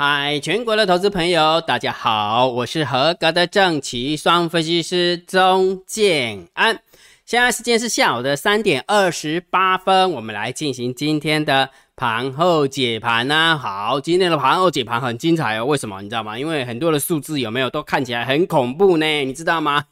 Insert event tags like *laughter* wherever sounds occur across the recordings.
嗨，全国的投资朋友，大家好，我是合格的正奇双分析师钟建安。现在时间是下午的三点二十八分，我们来进行今天的盘后解盘呢。好，今天的盘后解盘很精彩哦。为什么？你知道吗？因为很多的数字有没有都看起来很恐怖呢？你知道吗？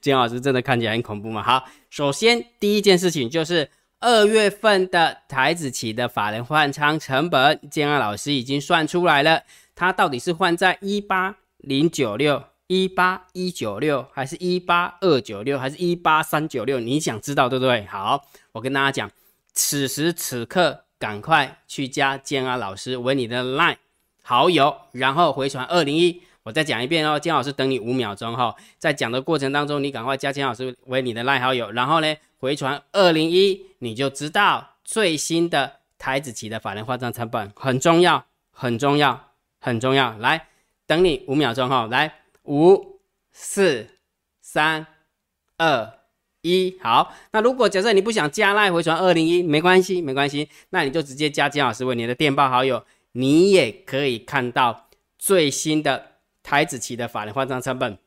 金老师真的看起来很恐怖吗？好，首先第一件事情就是。二月份的台子期的法人换仓成本，建安老师已经算出来了，它到底是换在一八零九六、一八一九六，还是一八二九六，还是一八三九六？你想知道对不对？好，我跟大家讲，此时此刻赶快去加建安老师为你的 line 好友，然后回传二零一。我再讲一遍哦，金老师等你五秒钟哈，在讲的过程当中，你赶快加金老师为你的赖好友，然后呢？回传二零一，你就知道最新的台子期的法人化账成本很重要，很重要，很重要。来，等你五秒钟哈，来，五、四、三、二、一，好。那如果假设你不想加赖回传二零一，没关系，没关系，那你就直接加金老师为你的电报好友，你也可以看到最新的台子期的法人化账成本，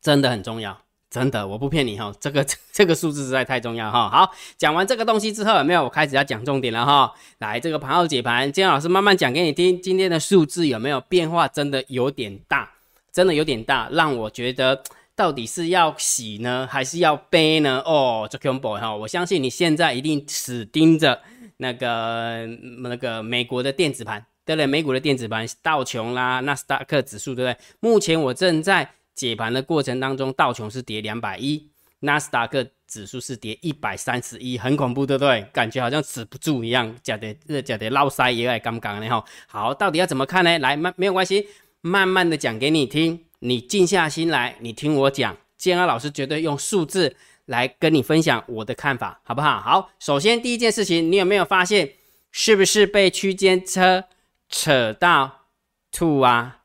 真的很重要。真的，我不骗你哈，这个 *laughs* 这个数字实在太重要哈。好，讲完这个东西之后，有没有？我开始要讲重点了哈。来，这个盘后解盘，金老师慢慢讲给你听。今天的数字有没有变化？真的有点大，真的有点大，让我觉得到底是要喜呢，还是要悲呢？哦，这 combo 哈，我相信你现在一定死盯着那个那个美国的电子盘，对了？美股的电子盘，道琼啦、纳斯达克指数，对不对？目前我正在。解盘的过程当中，道琼是跌两百一，纳斯达克指数是跌一百三十一，很恐怖，对不对？感觉好像止不住一样，假的，假的，捞腮也爱刚刚的哈。好，到底要怎么看呢？来，慢没有关系，慢慢的讲给你听，你静下心来，你听我讲。建安老师绝对用数字来跟你分享我的看法，好不好？好，首先第一件事情，你有没有发现，是不是被区间车扯到吐啊？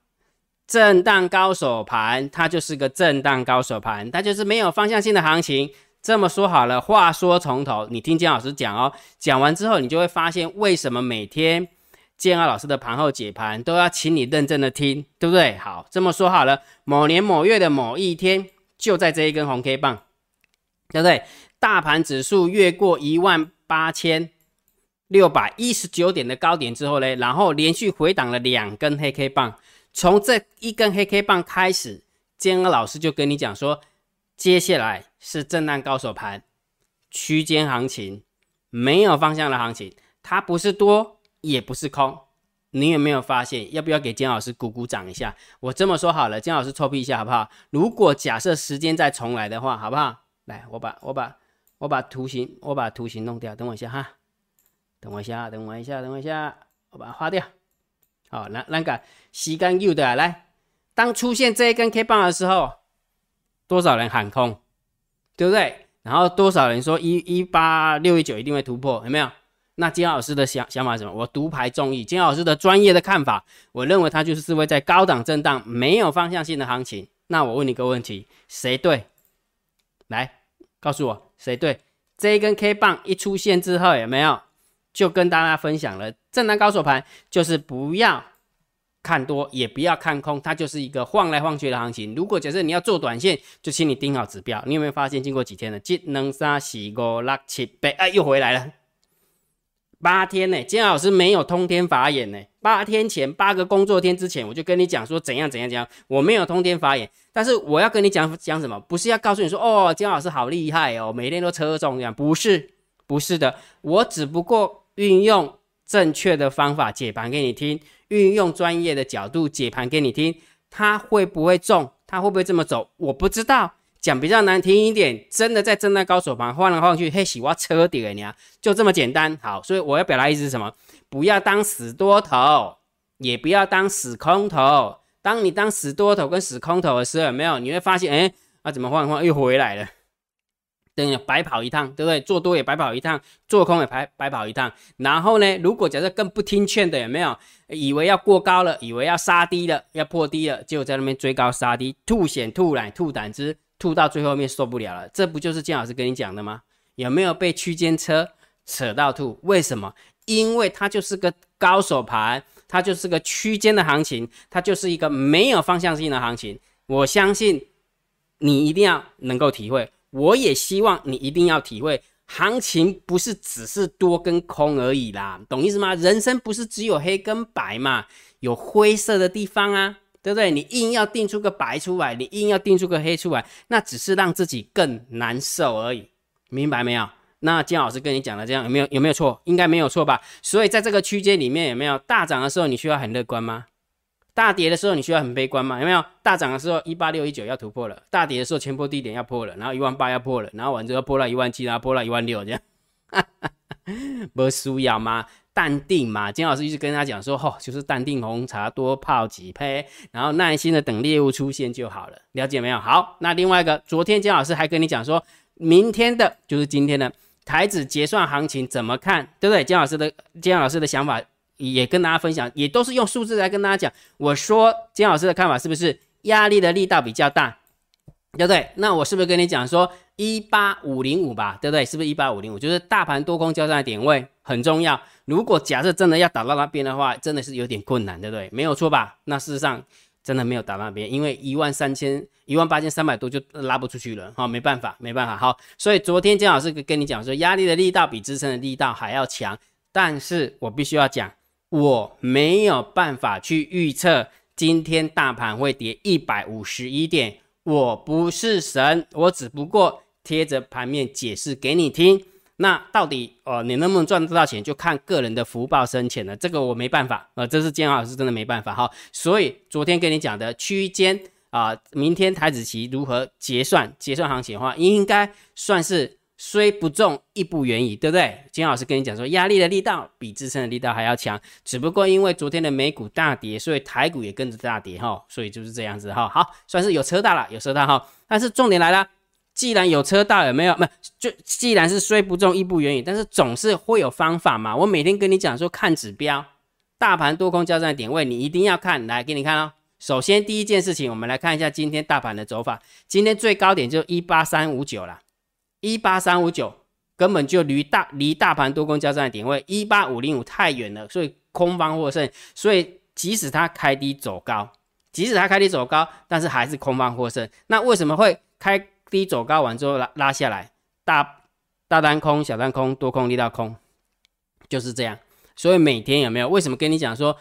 震荡高手盘，它就是个震荡高手盘，它就是没有方向性的行情。这么说好了，话说从头，你听姜老师讲哦。讲完之后，你就会发现为什么每天建二老师的盘后解盘都要请你认真的听，对不对？好，这么说好了，某年某月的某一天，就在这一根红 K 棒，对不对？大盘指数越过一万八千六百一十九点的高点之后呢，然后连续回档了两根黑 K 棒。从这一根黑 K 棒开始，坚老师就跟你讲说，接下来是震荡高手盘，区间行情，没有方向的行情，它不是多也不是空。你有没有发现？要不要给坚老师鼓鼓掌一下？我这么说好了，坚老师臭屁一下好不好？如果假设时间再重来的话，好不好？来，我把我把我把图形我把图形弄掉，等我一下哈，等我一下，等我一下，等我一下，我把它划掉。好，那那个时间有的来，当出现这一根 K 棒的时候，多少人喊空，对不对？然后多少人说一一八六一九一定会突破，有没有？那金老师的想想法什么？我独排众议，金老师的专业的看法，我认为它就是会在高档震荡，没有方向性的行情。那我问你个问题，谁对？来告诉我谁对？这一根 K 棒一出现之后，有没有？就跟大家分享了，震荡高手盘就是不要看多，也不要看空，它就是一个晃来晃去的行情。如果假设你要做短线，就请你盯好指标。你有没有发现，经过几天了？一、二、三、四、五、六、七、八，哎，又回来了。八天呢？金老师没有通天法眼呢。八天前，八个工作天之前，我就跟你讲说怎样怎样怎样。我没有通天法眼，但是我要跟你讲讲什么？不是要告诉你说哦，金老师好厉害哦，每天都车中这样，不是，不是的，我只不过。运用正确的方法解盘给你听，运用专业的角度解盘给你听，它会不会中？它会不会这么走？我不知道。讲比较难听一点，真的在震荡高手盘晃来晃去，嘿，洗挖车底了你啊就这么简单。好，所以我要表达意思是什么？不要当死多头，也不要当死空头。当你当死多头跟死空头的时候，有没有？你会发现，哎，啊，怎么晃来晃又回来了？等于白跑一趟，对不对？做多也白跑一趟，做空也白白跑一趟。然后呢，如果假设更不听劝的，有没有？以为要过高了，以为要杀低了，要破低了，结果在那边追高杀低，吐血、吐奶、吐胆汁，吐到最后面受不了了。这不就是金老师跟你讲的吗？有没有被区间车扯到吐？为什么？因为它就是个高手盘，它就是个区间的行情，它就是一个没有方向性的行情。我相信你一定要能够体会，我也希望你一定要体会，行情不是只是多跟空而已啦，懂意思吗？人生不是只有黑跟白嘛，有灰色的地方啊。对不对？你硬要定出个白出来，你硬要定出个黑出来，那只是让自己更难受而已，明白没有？那金老师跟你讲的这样有没有有没有错？应该没有错吧？所以在这个区间里面有没有大涨的时候你需要很乐观吗？大跌的时候你需要很悲观吗？有没有大涨的时候一八六一九要突破了，大跌的时候前波低点要破了，然后一万八要破了，然后完之后破了一万七，然后破了一万六这样，*laughs* 不是输要吗？淡定嘛，金老师一直跟他讲说，吼，就是淡定红茶，多泡几杯，然后耐心的等猎物出现就好了，了解没有？好，那另外一个，昨天金老师还跟你讲说，明天的就是今天的台子结算行情怎么看，对不对？金老师的金老师的想法也跟大家分享，也都是用数字来跟大家讲。我说金老师的看法是不是压力的力道比较大，对不对？那我是不是跟你讲说一八五零五吧，对不对？是不是一八五零五？就是大盘多空交战的点位很重要。如果假设真的要打到那边的话，真的是有点困难，对不对？没有错吧？那事实上真的没有打到那边，因为一万三千、一万八千三百多就拉不出去了，哈，没办法，没办法，好。所以昨天姜老师跟你讲说，压力的力道比支撑的力道还要强，但是我必须要讲，我没有办法去预测今天大盘会跌一百五十一点，我不是神，我只不过贴着盘面解释给你听。那到底哦，你能不能赚得到钱，就看个人的福报深浅了。这个我没办法呃，这是建老师真的没办法哈。所以昨天跟你讲的区间啊，明天台子期如何结算结算行情的话，应该算是虽不中亦不远矣，对不对？金老师跟你讲说，压力的力道比支撑的力道还要强，只不过因为昨天的美股大跌，所以台股也跟着大跌哈，所以就是这样子哈。好，算是有车大了，有车大哈。但是重点来了。既然有车道，有没有？没就既然是虽不中亦不远矣，但是总是会有方法嘛。我每天跟你讲说看指标，大盘多空交战点位，你一定要看。来给你看哦。首先第一件事情，我们来看一下今天大盘的走法。今天最高点就一八三五九了，一八三五九根本就离大离大盘多空交战的点位一八五零五太远了，所以空方获胜。所以即使它开低走高，即使它开低走高，但是还是空方获胜。那为什么会开？低走高完之后拉拉下来，大大单空、小单空、多空力道空，就是这样。所以每天有没有？为什么跟你讲说，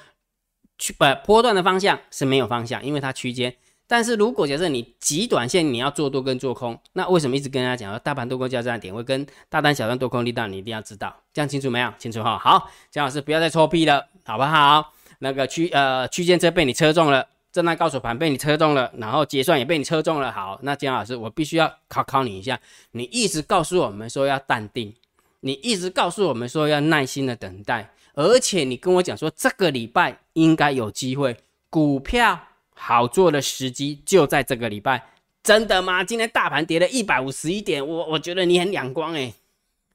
去不波段的方向是没有方向，因为它区间。但是如果假设你极短线你要做多跟做空，那为什么一直跟大家讲说大盘多空交战点位跟大单、小单多空力道，你一定要知道，这样清楚没有？清楚哈。好，姜老师不要再搓屁了，好不好？那个区呃区间车被你车中了。震荡高手盘被你车中了，然后结算也被你车中了。好，那姜老师，我必须要考考你一下。你一直告诉我们说要淡定，你一直告诉我们说要耐心的等待，而且你跟我讲说这个礼拜应该有机会，股票好做的时机就在这个礼拜，真的吗？今天大盘跌了一百五十一点，我我觉得你很两光哎，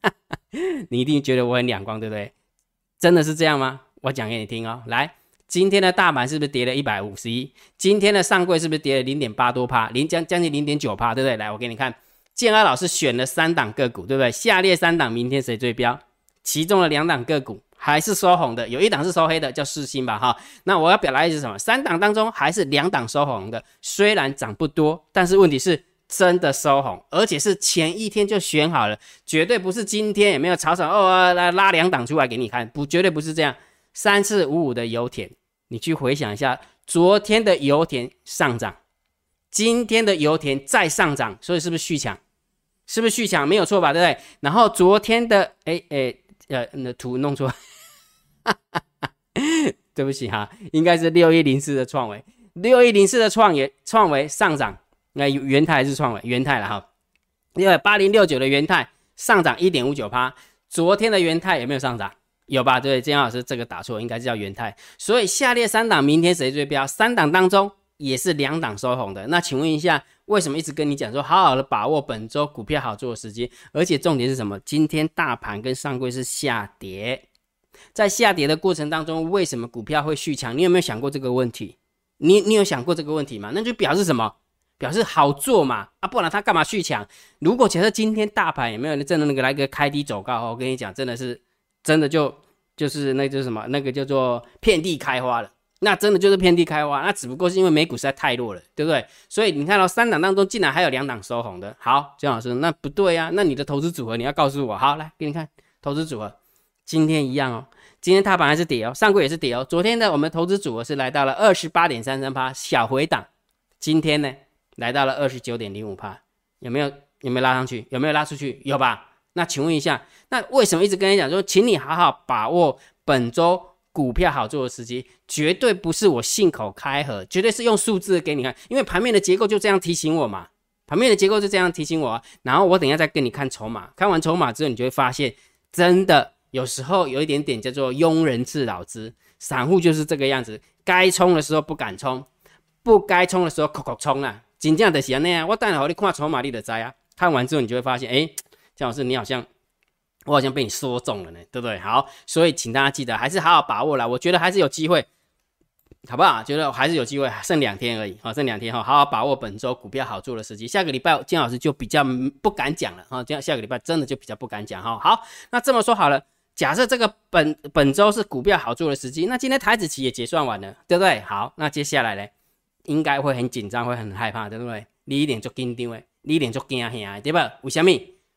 *laughs* 你一定觉得我很两光，对不对？真的是这样吗？我讲给你听哦，来。今天的大盘是不是跌了一百五十一？今天的上柜是不是跌了零点八多帕，零将将近零点九帕，对不对？来，我给你看，建安老师选了三档个股，对不对？下列三档明天谁追标？其中的两档个股还是收红的，有一档是收黑的，叫四星吧，哈。那我要表达意思是什么？三档当中还是两档收红的，虽然涨不多，但是问题是真的收红，而且是前一天就选好了，绝对不是今天也没有炒炒哦，来拉两档出来给你看，不，绝对不是这样。三四五五的油田，你去回想一下，昨天的油田上涨，今天的油田再上涨，所以是不是续强？是不是续强？没有错吧？对不对？然后昨天的，哎哎，呃，那图弄错，*laughs* 对不起哈，应该是六一零四的创维，六一零四的创维创维上涨，那元泰还是创维？元泰了哈，因为八零六九的元泰上涨一点五九趴，昨天的元泰有没有上涨？有吧？对，金老师这个打错，应该是叫元泰。所以下列三档明天谁追标？三档当中也是两档收红的。那请问一下，为什么一直跟你讲说好好的把握本周股票好做的时机？而且重点是什么？今天大盘跟上柜是下跌，在下跌的过程当中，为什么股票会续强？你有没有想过这个问题？你你有想过这个问题吗？那就表示什么？表示好做嘛？啊，不然他干嘛续强？如果假设今天大盘有没有真的那个来个开低走高？我跟你讲，真的是。真的就就是那就是什么，那个叫做遍地开花了。那真的就是遍地开花，那只不过是因为美股实在太弱了，对不对？所以你看到三档当中竟然还有两档收红的。好，姜老师，那不对啊，那你的投资组合你要告诉我。好，来给你看投资组合，今天一样哦，今天大盘还是跌哦，上柜也是跌哦。昨天的我们投资组合是来到了二十八点三三趴，小回档，今天呢来到了二十九点零五趴，有没有有没有拉上去？有没有拉出去？有吧？那请问一下，那为什么一直跟你讲说，请你好好把握本周？股票好做的时机，绝对不是我信口开河，绝对是用数字给你看，因为盘面的结构就这样提醒我嘛。盘面的结构就这样提醒我，然后我等一下再跟你看筹码，看完筹码之后，你就会发现，真的有时候有一点点叫做庸人自扰之，散户就是这个样子，该冲的时候不敢冲，不该冲的时候口口冲啊，紧张的是那样。我待会你看筹码你的灾啊，看完之后你就会发现，哎，姜老师你好像。我好像被你说中了呢，对不对？好，所以请大家记得还是好好把握啦。我觉得还是有机会，好不好？觉得还是有机会，剩两天而已，好，剩两天哈，好好把握本周股票好做的时机。下个礼拜金老师就比较不敢讲了哈，这样下个礼拜真的就比较不敢讲哈。好，那这么说好了，假设这个本本周是股票好做的时机，那今天台子期也结算完了，对不对？好，那接下来呢，应该会很紧张，会很害怕，对不对？你一点就紧张诶，你一点就惊吓，对吧？为什么？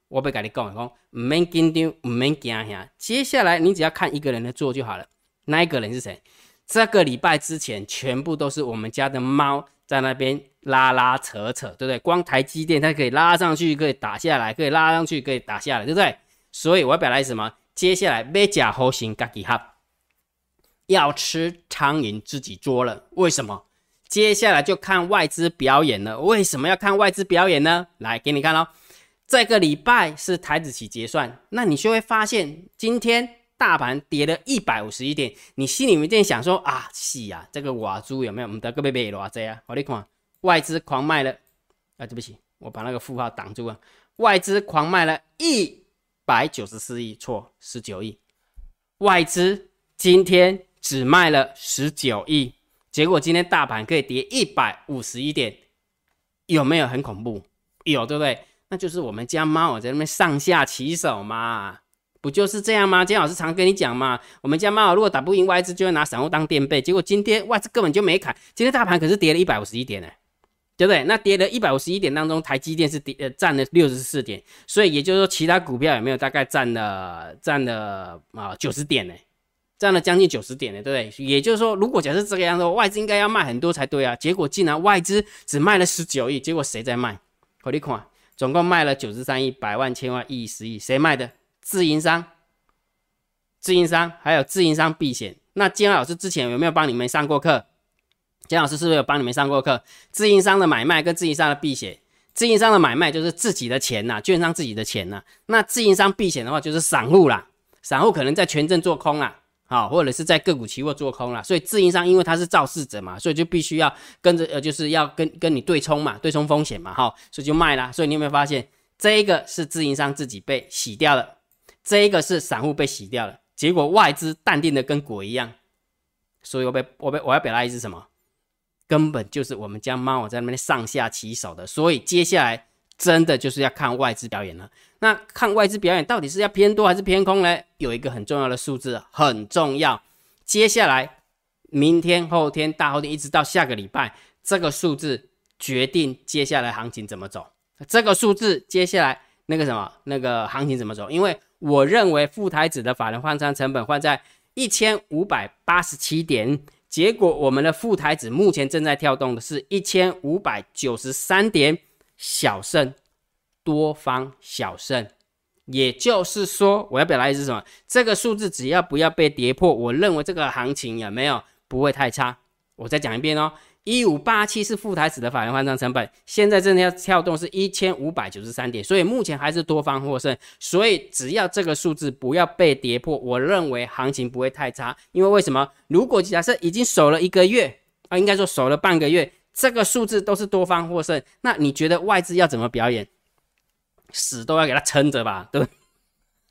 我不跟你讲，讲唔免紧张，唔免惊吓。接下来你只要看一个人的做就好了。那一个人是谁？这个礼拜之前全部都是我们家的猫在那边拉拉扯扯，对不对？光台积电它可以拉上去，可以打下来，可以拉上去，可以打下来，对不对？所以我要表达什么？接下来别假猴行，自己哈，要吃苍蝇自己捉了。为什么？接下来就看外资表演了。为什么要看外资表演呢？来给你看喽。这个礼拜是台子期结算，那你就会发现今天大盘跌了一百五十一点，你心里面在想说啊，是啊，这个瓦猪有没有？我们的个贝贝偌济啊？我你看，外资狂卖了，啊，对不起，我把那个负号挡住了，外资狂卖了一百九十四亿，错，十九亿，外资今天只卖了十九亿，结果今天大盘可以跌一百五十一点，有没有很恐怖？有，对不对？那就是我们家猫在那边上下其手嘛，不就是这样吗？姜老师常跟你讲嘛，我们家猫如果打不赢外资，就会拿散户当垫背。结果今天外资根本就没砍，今天大盘可是跌了一百五十一点呢，对不对？那跌了一百五十一点当中，台积电是跌呃占了六十四点，所以也就是说其他股票有没有大概占了占了啊九十点呢？占了将近九十点呢，对不对？也就是说，如果假设这个样子，外资应该要卖很多才对啊，结果竟然外资只卖了十九亿，结果谁在卖？我你看。总共卖了九十三亿，百万、千万、亿、十亿，谁卖的？自营商、自营商，还有自营商避险。那金老师之前有没有帮你们上过课？金老师是不是有帮你们上过课？自营商的买卖跟自营商的避险。自营商的买卖就是自己的钱呐，券商自己的钱呐。那自营商避险的话，就是散户啦，散户可能在权证做空啦。好，或者是在个股期货做空了，所以自营商因为他是肇事者嘛，所以就必须要跟着呃，就是要跟跟你对冲嘛，对冲风险嘛，哈，所以就卖啦。所以你有没有发现，这一个是自营商自己被洗掉了，这一个是散户被洗掉了，结果外资淡定的跟鬼一样。所以我被我被我要表达意思什么？根本就是我们家猫在那边上下其手的，所以接下来。真的就是要看外资表演了。那看外资表演到底是要偏多还是偏空呢？有一个很重要的数字很重要。接下来明天、后天、大后天，一直到下个礼拜，这个数字决定接下来行情怎么走。这个数字接下来那个什么那个行情怎么走？因为我认为副台子的法人换仓成本换在一千五百八十七点，结果我们的副台子目前正在跳动的是一千五百九十三点。小胜，多方小胜，也就是说，我要表达意思是什么？这个数字只要不要被跌破，我认为这个行情有没有不会太差。我再讲一遍哦，一五八七是副台子的法人换仓成本，现在正在跳动是一千五百九十三点，所以目前还是多方获胜。所以只要这个数字不要被跌破，我认为行情不会太差。因为为什么？如果假设已经守了一个月啊，应该说守了半个月。这个数字都是多方获胜，那你觉得外资要怎么表演？死都要给他撑着吧，对不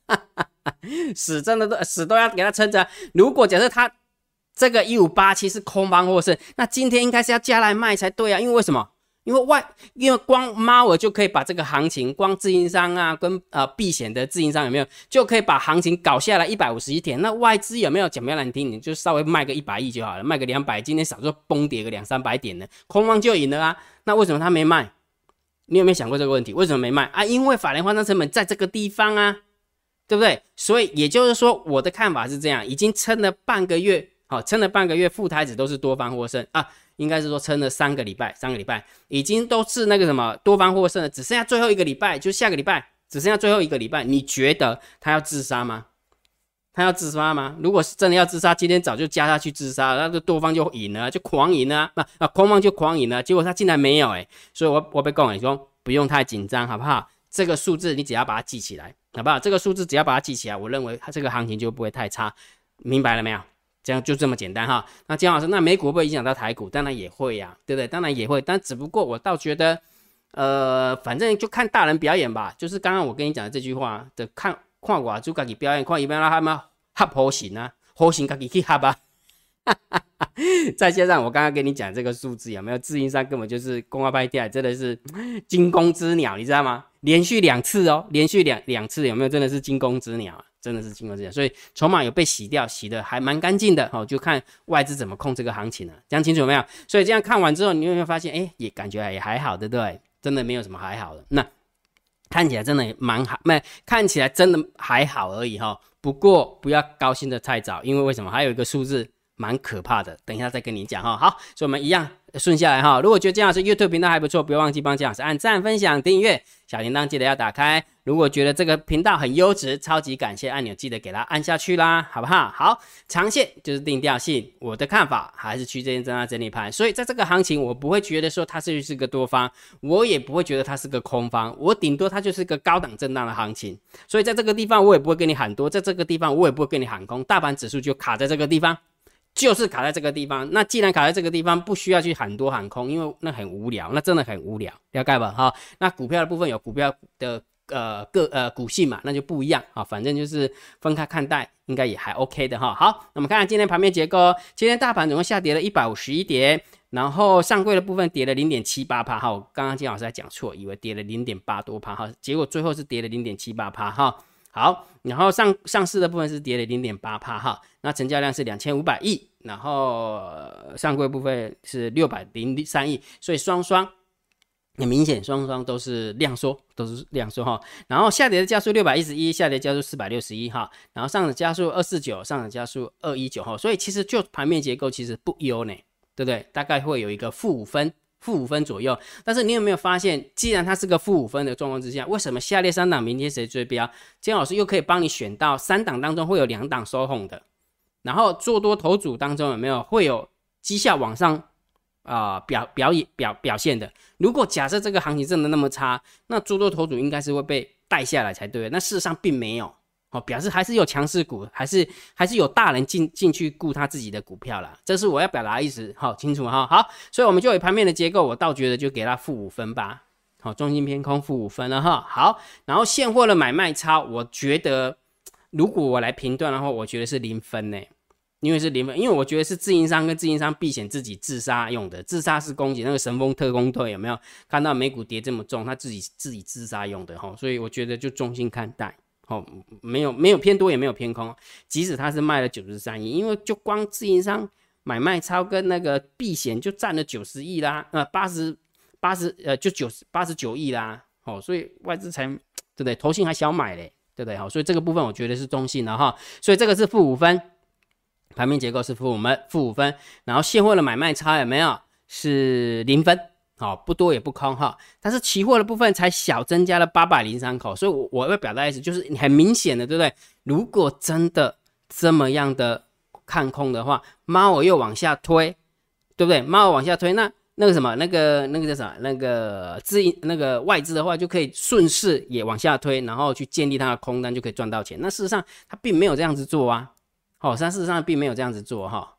对？*laughs* 死真的都死都要给他撑着。如果假设他这个一五八七是空方获胜，那今天应该是要加来卖才对啊，因为为什么？因为外，因为光猫儿就可以把这个行情，光自营商啊，跟呃避险的自营商有没有，就可以把行情搞下来一百五十一天。那外资有没有讲不要难听，你就稍微卖个一百亿就好了，卖个两百，今天少说崩跌个两三百点呢，空方就赢了啊。那为什么他没卖？你有没有想过这个问题？为什么没卖啊？因为法人换仓成本在这个地方啊，对不对？所以也就是说，我的看法是这样，已经撑了半个月，好，撑了半个月，副台子都是多方获胜啊。应该是说撑了三个礼拜，三个礼拜已经都是那个什么多方获胜了，只剩下最后一个礼拜，就下个礼拜只剩下最后一个礼拜。你觉得他要自杀吗？他要自杀吗？如果是真的要自杀，今天早就加下去自杀，那就多方就赢了，就狂赢了，那啊空方就狂赢了。结果他竟然没有哎，所以我我被告你说不用太紧张，好不好？这个数字你只要把它记起来，好不好？这个数字只要把它记起来，我认为它这个行情就不会太差，明白了没有？这样就这么简单哈。那姜老师，那美股会不会影响到台股？当然也会呀，对不对？当然也会，但只不过我倒觉得，呃，反正就看大人表演吧。就是刚刚我跟你讲的这句话的，看看我就自己表演，看一边让他们合好型啊，好型自己去合吧。*laughs* 再加上我刚刚跟你讲这个数字有没有？自营商根本就是公开掉，真的是惊弓之鸟，你知道吗？连续两次哦，连续两两次有没有？真的是惊弓之鸟！真的是经过这样，所以筹码有被洗掉，洗的还蛮干净的哦。就看外资怎么控这个行情了，讲清楚没有？所以这样看完之后，你有没有发现，哎，也感觉也还好，对不对？真的没有什么还好的。那看起来真的蛮好，没看起来真的还好而已哈。不过不要高兴的太早，因为为什么？还有一个数字蛮可怕的，等一下再跟你讲哈。好，所以我们一样。顺下来哈，如果觉得姜老师 YouTube 频道还不错，不要忘记帮姜老师按赞、分享、订阅，小铃铛记得要打开。如果觉得这个频道很优质，超级感谢按钮记得给它按下去啦，好不好？好，长线就是定调性，我的看法还是区间震荡整理盘，所以在这个行情，我不会觉得说它是是个多方，我也不会觉得它是个空方，我顶多它就是个高档震荡的行情，所以在这个地方我也不会跟你喊多，在这个地方我也不会跟你喊空，大盘指数就卡在这个地方。就是卡在这个地方，那既然卡在这个地方，不需要去喊多喊空，因为那很无聊，那真的很无聊，了解吧？哈，那股票的部分有股票的呃个呃股性嘛，那就不一样啊，反正就是分开看待，应该也还 OK 的哈。好，那么看看今天盘面结构，今天大盘总共下跌了一百五十一点，然后上柜的部分跌了零点七八帕，哈，我刚刚金老师在讲错，以为跌了零点八多帕，哈，结果最后是跌了零点七八帕，哈。好，然后上上市的部分是跌了零点八帕哈，那成交量是两千五百亿，然后上柜部分是六百零三亿，所以双双很明显，双双都是量缩，都是量缩哈。然后下跌的加速六百一十一，下跌加速四百六十一哈，然后上涨加速二四九，上涨加速二一九哈，所以其实就盘面结构其实不优呢，对不对？大概会有一个负五分。负五分左右，但是你有没有发现，既然它是个负五分的状况之下，为什么下列三档明天谁追标？姜老师又可以帮你选到三档当中会有两档收红的，然后做多头组当中有没有会有绩效往上啊表表演表表现的？如果假设这个行情真的那么差，那做多头组应该是会被带下来才对，那事实上并没有。表示还是有强势股，还是还是有大人进进去顾他自己的股票啦，这是我要表达意思，好清楚哈。好，所以我们就以盘面的结构，我倒觉得就给他负五分吧。好，中心偏空负五分了哈。好，然后现货的买卖差，我觉得如果我来评断的话，我觉得是零分呢，因为是零分，因为我觉得是自营商跟自营商避险自己自杀用的，自杀式攻击那个神风特工队有没有看到美股跌这么重，他自己自己自杀用的哈，所以我觉得就中心看待。哦，没有没有偏多，也没有偏空。即使它是卖了九十三亿，因为就光自营商买卖超跟那个避险就占了九十亿啦，呃，八十八十呃就九十八十九亿啦。哦，所以外资才对不对？投信还小买嘞，对不对？好，所以这个部分我觉得是中性的哈。所以这个是负五分，盘面结构是负我们负五分，然后现货的买卖差有没有？是零分。好，不多也不空哈，但是期货的部分才小增加了八百零三口，所以我我要表达意思就是你很明显的，对不对？如果真的这么样的看空的话，猫我又往下推，对不对？猫往下推，那那个什么，那个那个叫啥？那个资那个外资的话就可以顺势也往下推，然后去建立它的空单，就可以赚到钱。那事实上它并没有这样子做啊，好，它事实上并没有这样子做哈。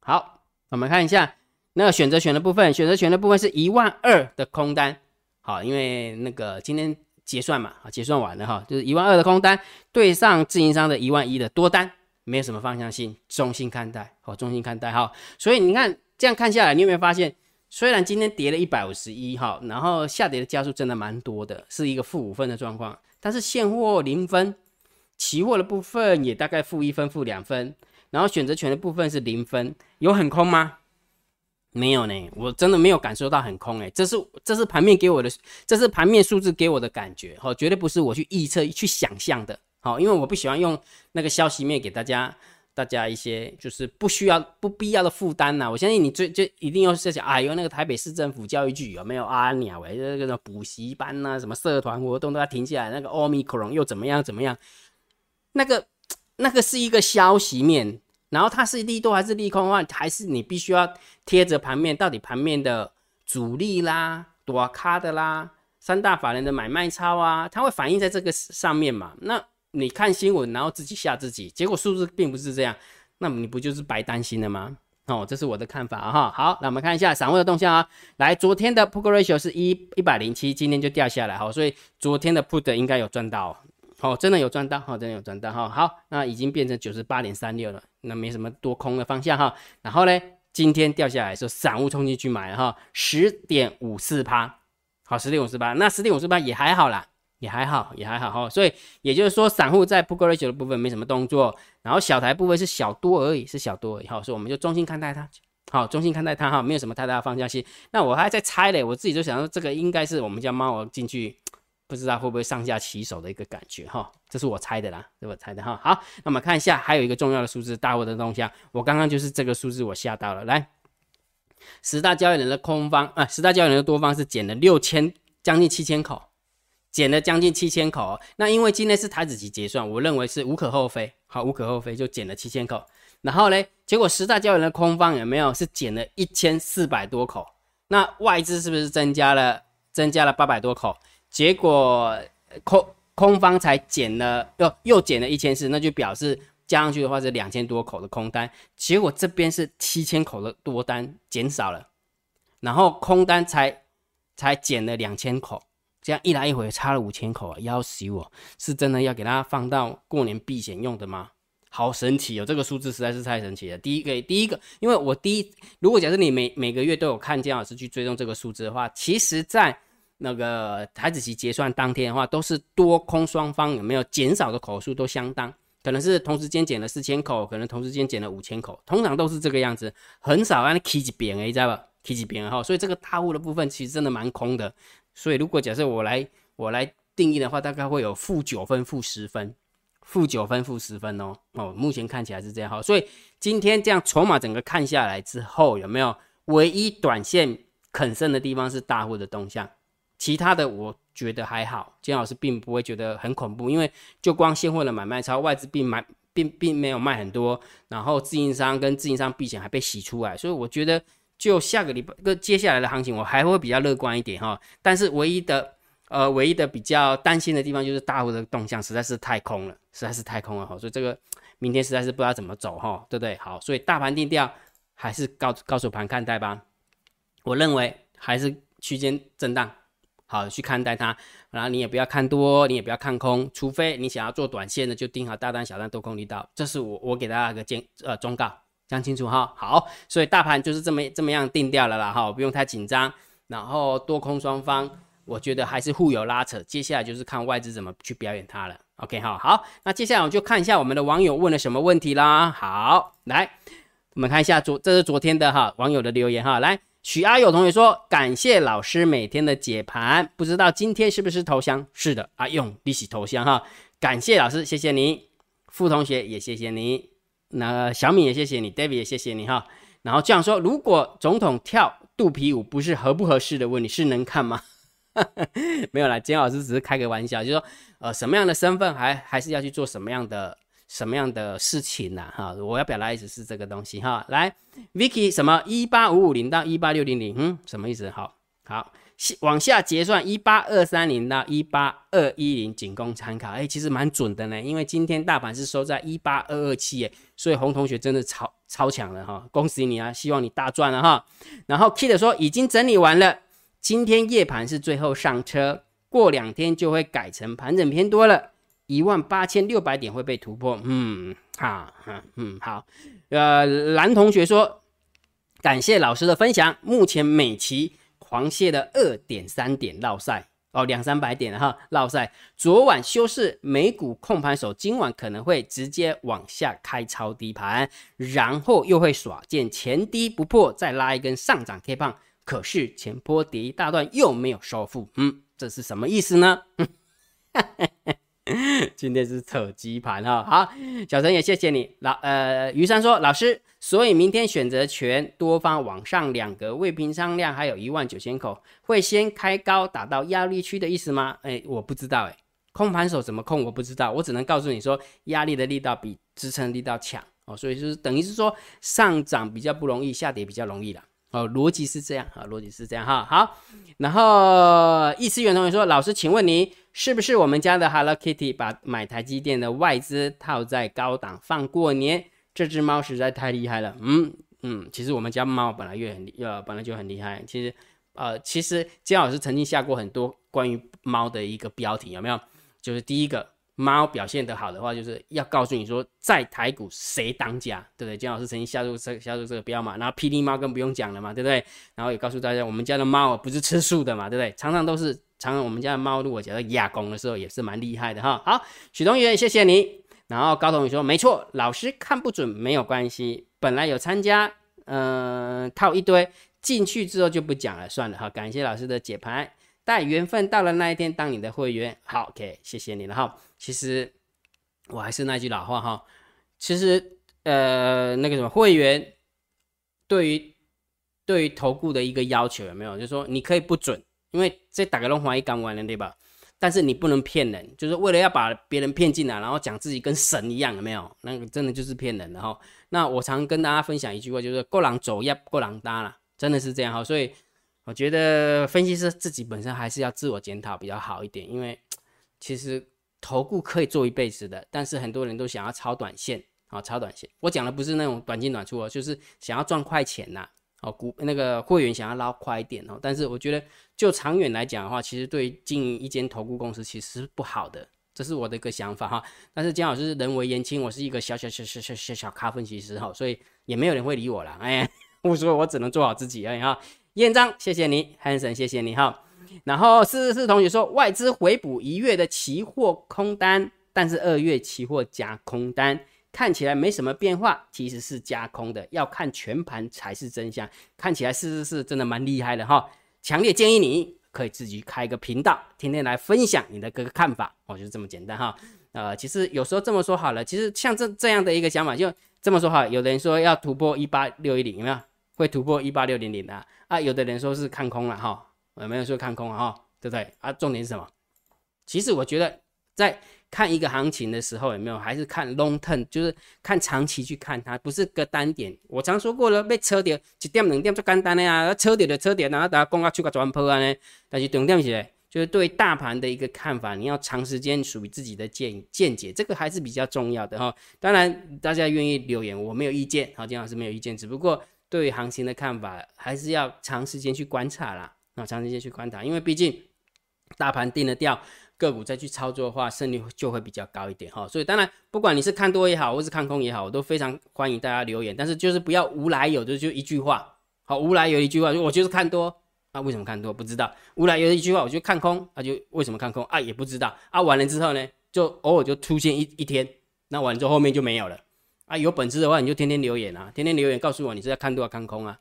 好，我们看一下。那选择权的部分，选择权的部分是一万二的空单，好，因为那个今天结算嘛，啊，结算完了哈，就是一万二的空单对上自营商的一万一的多单，没有什么方向性，中性看待，好，中性看待哈，所以你看这样看下来，你有没有发现虽然今天跌了一百五十一哈，然后下跌的加速真的蛮多的，是一个负五分的状况。但是现货零分，期货的部分也大概负一分、负两分，然后选择权的部分是零分，有很空吗？没有呢，我真的没有感受到很空哎，这是这是盘面给我的，这是盘面数字给我的感觉哈，绝对不是我去预测、去想象的。好，因为我不喜欢用那个消息面给大家。大家一些就是不需要不必要的负担呐，我相信你最就一定要设想，哎呦，那个台北市政府教育局有没有啊？鸟诶，这个什么补习班呐，什么社团活动都要停下来，那个奥密克戎又怎么样怎么样？那个那个是一个消息面，然后它是利多还是利空的话，还是你必须要贴着盘面，到底盘面的主力啦、多卡的啦、三大法人的买卖超啊，它会反映在这个上面嘛？那。你看新闻，然后自己吓自己，结果数字并不是这样，那么你不就是白担心了吗？哦，这是我的看法哈。好，那我们看一下散户的动向啊。来，昨天的 put ratio 是一一百零七，今天就掉下来哈，所以昨天的 put 应该有赚到，哦，真的有赚到，好，真的有赚到哈。好，那已经变成九十八点三六了，那没什么多空的方向哈。然后呢，今天掉下来时候，散户冲进去买哈，十点五四趴，好，十点五四八，那十点五四八也还好啦。也还好，也还好哈，所以也就是说，散户在 put 的部分没什么动作，然后小台部分是小多而已，是小多而已哈，所以我们就中性看待它，好，中性看待它哈，没有什么太大的方向性。那我还在猜嘞，我自己就想说，这个应该是我们家猫进去，不知道会不会上下其手的一个感觉哈，这是我猜的啦，是我猜的哈。好，那么看一下，还有一个重要的数字，大户的动向，我刚刚就是这个数字我吓到了，来，十大交易人的空方啊，十大交易人的多方是减了六千，将近七千口。减了将近七千口，那因为今天是台子期结算，我认为是无可厚非，好，无可厚非就减了七千口。然后呢，结果十大交易人的空方有没有是减了一千四百多口？那外资是不是增加了增加了八百多口？结果空空方才减了又又减了一千四，那就表示加上去的话是两千多口的空单，结果这边是七千口的多单减少了，然后空单才才减了两千口。这样一来一回差了五千口啊，要死我！是真的要给它放到过年避险用的吗？好神奇哦，这个数字实在是太神奇了。第一个，第一个，因为我第一，如果假设你每每个月都有看姜老师去追踪这个数字的话，其实在那个台子期结算当天的话，都是多空双方有没有减少的口数都相当，可能是同时间减了四千口，可能同时间减了五千口，通常都是这个样子，很少按 K 几边诶，知道吧？K 几边哈，所以这个大户的部分其实真的蛮空的。所以，如果假设我来我来定义的话，大概会有负九分、负十分、负九分、负十分哦。哦，目前看起来是这样哈。所以今天这样筹码整个看下来之后，有没有唯一短线肯胜的地方是大户的动向？其他的我觉得还好，金老师并不会觉得很恐怖，因为就光现货的买卖超外资并买并并没有卖很多，然后自营商跟自营商避险还被洗出来，所以我觉得。就下个礼拜跟接下来的行情，我还会比较乐观一点哈。但是唯一的呃，唯一的比较担心的地方就是大户的动向实在是太空了，实在是太空了哈。所以这个明天实在是不知道怎么走哈，对不对？好，所以大盘定调还是高高手盘看待吧。我认为还是区间震荡，好去看待它。然后你也不要看多，你也不要看空，除非你想要做短线的，就盯好大单、小单多空力道。这是我我给大家个建呃忠告。讲清楚哈，好，所以大盘就是这么这么样定掉了啦哈，不用太紧张。然后多空双方，我觉得还是互有拉扯，接下来就是看外资怎么去表演它了。OK 哈，好，那接下来我就看一下我们的网友问了什么问题啦。好，来，我们看一下昨这是昨天的哈网友的留言哈，来，许阿友同学说感谢老师每天的解盘，不知道今天是不是投降？是的，阿勇利息投降哈，感谢老师，谢谢你，傅同学也谢谢你。那小米也谢谢你，David 也谢谢你哈。然后这样说，如果总统跳肚皮舞不是合不合适的问题，是能看吗？*laughs* 没有啦，金老师只是开个玩笑，就说呃什么样的身份还还是要去做什么样的什么样的事情呐哈。我要表达意思是这个东西哈。来，Vicky 什么一八五五零到一八六零零，嗯，什么意思？好，好。往下结算一八二三零到一八二一零，仅供参考。哎，其实蛮准的呢，因为今天大盘是收在一八二二七，哎，所以洪同学真的超超强了哈，恭喜你啊，希望你大赚了哈。然后 Kid 说已经整理完了，今天夜盘是最后上车，过两天就会改成盘整偏多了，一万八千六百点会被突破。嗯，好，嗯，好。呃，蓝同学说。感谢老师的分享。目前美期狂泻的二点三点绕赛哦，两三百点哈绕赛。昨晚休市，美股控盘手今晚可能会直接往下开超低盘，然后又会耍剑前低不破，再拉一根上涨 K 棒。可是前波跌一大段又没有收复，嗯，这是什么意思呢？*laughs* 今天是扯鸡盘哈，好，小陈也谢谢你。老呃，于山说老师，所以明天选择权多方往上两格未平仓量还有一万九千口，会先开高打到压力区的意思吗？哎，我不知道哎，空盘手怎么控我不知道，我只能告诉你说压力的力道比支撑力道强哦，所以就是等于是说上涨比较不容易，下跌比较容易了。哦，逻辑是这样啊，逻辑是这样哈。好，然后易思远同学说：“老师，请问你是不是我们家的 Hello Kitty 把买台积电的外资套在高档放过年？这只猫实在太厉害了。”嗯嗯，其实我们家猫本来就很呃本来就很厉害。其实呃，其实姜老师曾经下过很多关于猫的一个标题，有没有？就是第一个。猫表现得好的话，就是要告诉你说，在台股谁当家，对不对？金老师曾经下入这下入这个标嘛，然后霹雳猫更不用讲了嘛，对不对？然后也告诉大家，我们家的猫不是吃素的嘛，对不对？常常都是，常常我们家的猫如果讲到压工的时候，也是蛮厉害的哈。好，许同学，谢谢你。然后高同学说，没错，老师看不准没有关系，本来有参加，嗯，套一堆进去之后就不讲了，算了哈。感谢老师的解牌。待缘分到了那一天，当你的会员，好，OK，谢谢你了哈。其实我还是那句老话哈，其实呃那个什么会员对于对于投顾的一个要求有没有？就是说你可以不准，因为这打个龙华一刚完了对吧？但是你不能骗人，就是为了要把别人骗进来，然后讲自己跟神一样，有没有？那个真的就是骗人的哈。那我常跟大家分享一句话，就是过狼走要过狼搭了，真的是这样哈。所以。我觉得分析师自己本身还是要自我检讨比较好一点，因为 *tsk* 其实投顾可以做一辈子的，但是很多人都想要炒短线啊，炒短线。我讲的不是那种短进短出哦，就是想要赚快钱呐，哦，股那个会员想要捞快一点哦。但是我觉得就长远来讲的话，其实对经营一间投顾公司其实是不好的，这是我的一个想法哈。但是姜老师人为言轻，我是一个小小小小小小小咖分析师哈，所以也没有人会理我了，哎，*laughs* 我说我只能做好自己而已哈。验章，谢谢你，Hanson，谢谢你哈。然后四十四同学说，外资回补一月的期货空单，但是二月期货加空单看起来没什么变化，其实是加空的，要看全盘才是真相。看起来是是是真的蛮厉害的哈，强烈建议你可以自己开一个频道，天天来分享你的各个看法，我就这么简单哈。呃，其实有时候这么说好了，其实像这这样的一个想法，就这么说哈。有的人说要突破一八六一零，有没有？会突破一八六零零的啊？有的人说是看空了哈，有没有说看空哈？对不对啊？重点是什么？其实我觉得在看一个行情的时候，有没有还是看 long term，就是看长期去看它，不是个单点。我常说过了，被车掉一点两点就简单的呀，车掉的车掉，然后大家讲啊出个转坡啊呢。但是重点是，就是对大盘的一个看法，你要长时间属于自己的见见解，这个还是比较重要的哈。当然，大家愿意留言，我没有意见，好，金老师没有意见，只不过。对行情的看法，还是要长时间去观察啦。那长时间去观察，因为毕竟大盘定了调，个股再去操作的话，胜率就会比较高一点哈。所以当然，不管你是看多也好，或是看空也好，我都非常欢迎大家留言。但是就是不要无来有的就一句话，好，无来有一句话，我就是看多啊，为什么看多不知道？无来有一句话，我就看空啊，就为什么看空啊，也不知道啊。完了之后呢，就偶尔就出现一一天，那完了之后后面就没有了。啊，有本事的话，你就天天留言啊，天天留言告诉我你是在看多少看空啊，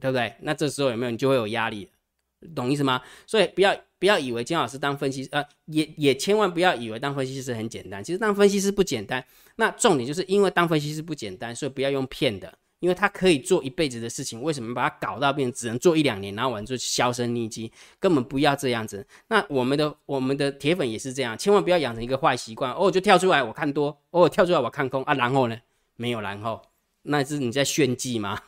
对不对？那这时候有没有你就会有压力，懂意思吗？所以不要不要以为金老师当分析师呃，也也千万不要以为当分析师很简单，其实当分析师不简单。那重点就是因为当分析师不简单，所以不要用骗的，因为他可以做一辈子的事情，为什么把他搞到变只能做一两年，然后完就销声匿迹？根本不要这样子。那我们的我们的铁粉也是这样，千万不要养成一个坏习惯，偶尔就跳出来我看多，偶尔跳出来我看空啊，然后呢？没有然后，那是你在炫技吗？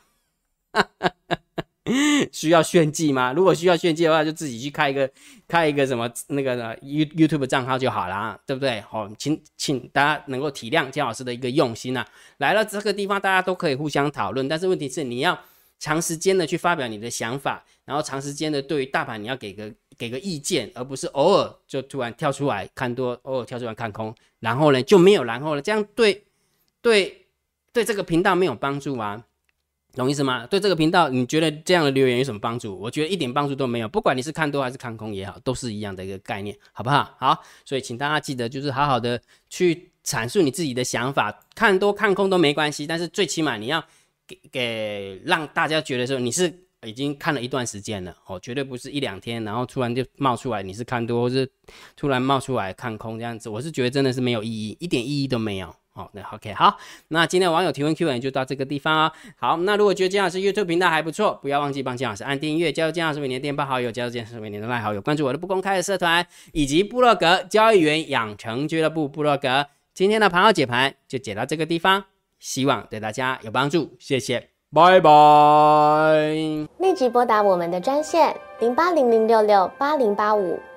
*laughs* *laughs* 需要炫技吗？如果需要炫技的话，就自己去开一个开一个什么那个 You YouTube 账号就好了，对不对？好，请请大家能够体谅姜老师的一个用心啊。来了这个地方，大家都可以互相讨论，但是问题是你要长时间的去发表你的想法，然后长时间的对于大盘你要给个给个意见，而不是偶尔就突然跳出来看多，偶尔跳出来看空，然后呢就没有然后了，这样对对。对这个频道没有帮助吗？懂意思吗？对这个频道，你觉得这样的留言有什么帮助？我觉得一点帮助都没有。不管你是看多还是看空也好，都是一样的一个概念，好不好？好，所以请大家记得，就是好好的去阐述你自己的想法，看多看空都没关系，但是最起码你要给给让大家觉得说你是已经看了一段时间了哦，绝对不是一两天，然后突然就冒出来你是看多，或是突然冒出来看空这样子，我是觉得真的是没有意义，一点意义都没有。好，那 OK，好，那今天网友提问 Q&A 就到这个地方啊。好，那如果觉得姜老师 YouTube 频道还不错，不要忘记帮姜老师按订阅，加入姜老师每年电报好友，加入姜老师每年的赖好友，关注我的不公开的社团以及部落格交易员养成俱乐部部落格。今天的盘后解盘就解到这个地方，希望对大家有帮助，谢谢，拜拜。立即拨打我们的专线零八零零六六八零八五。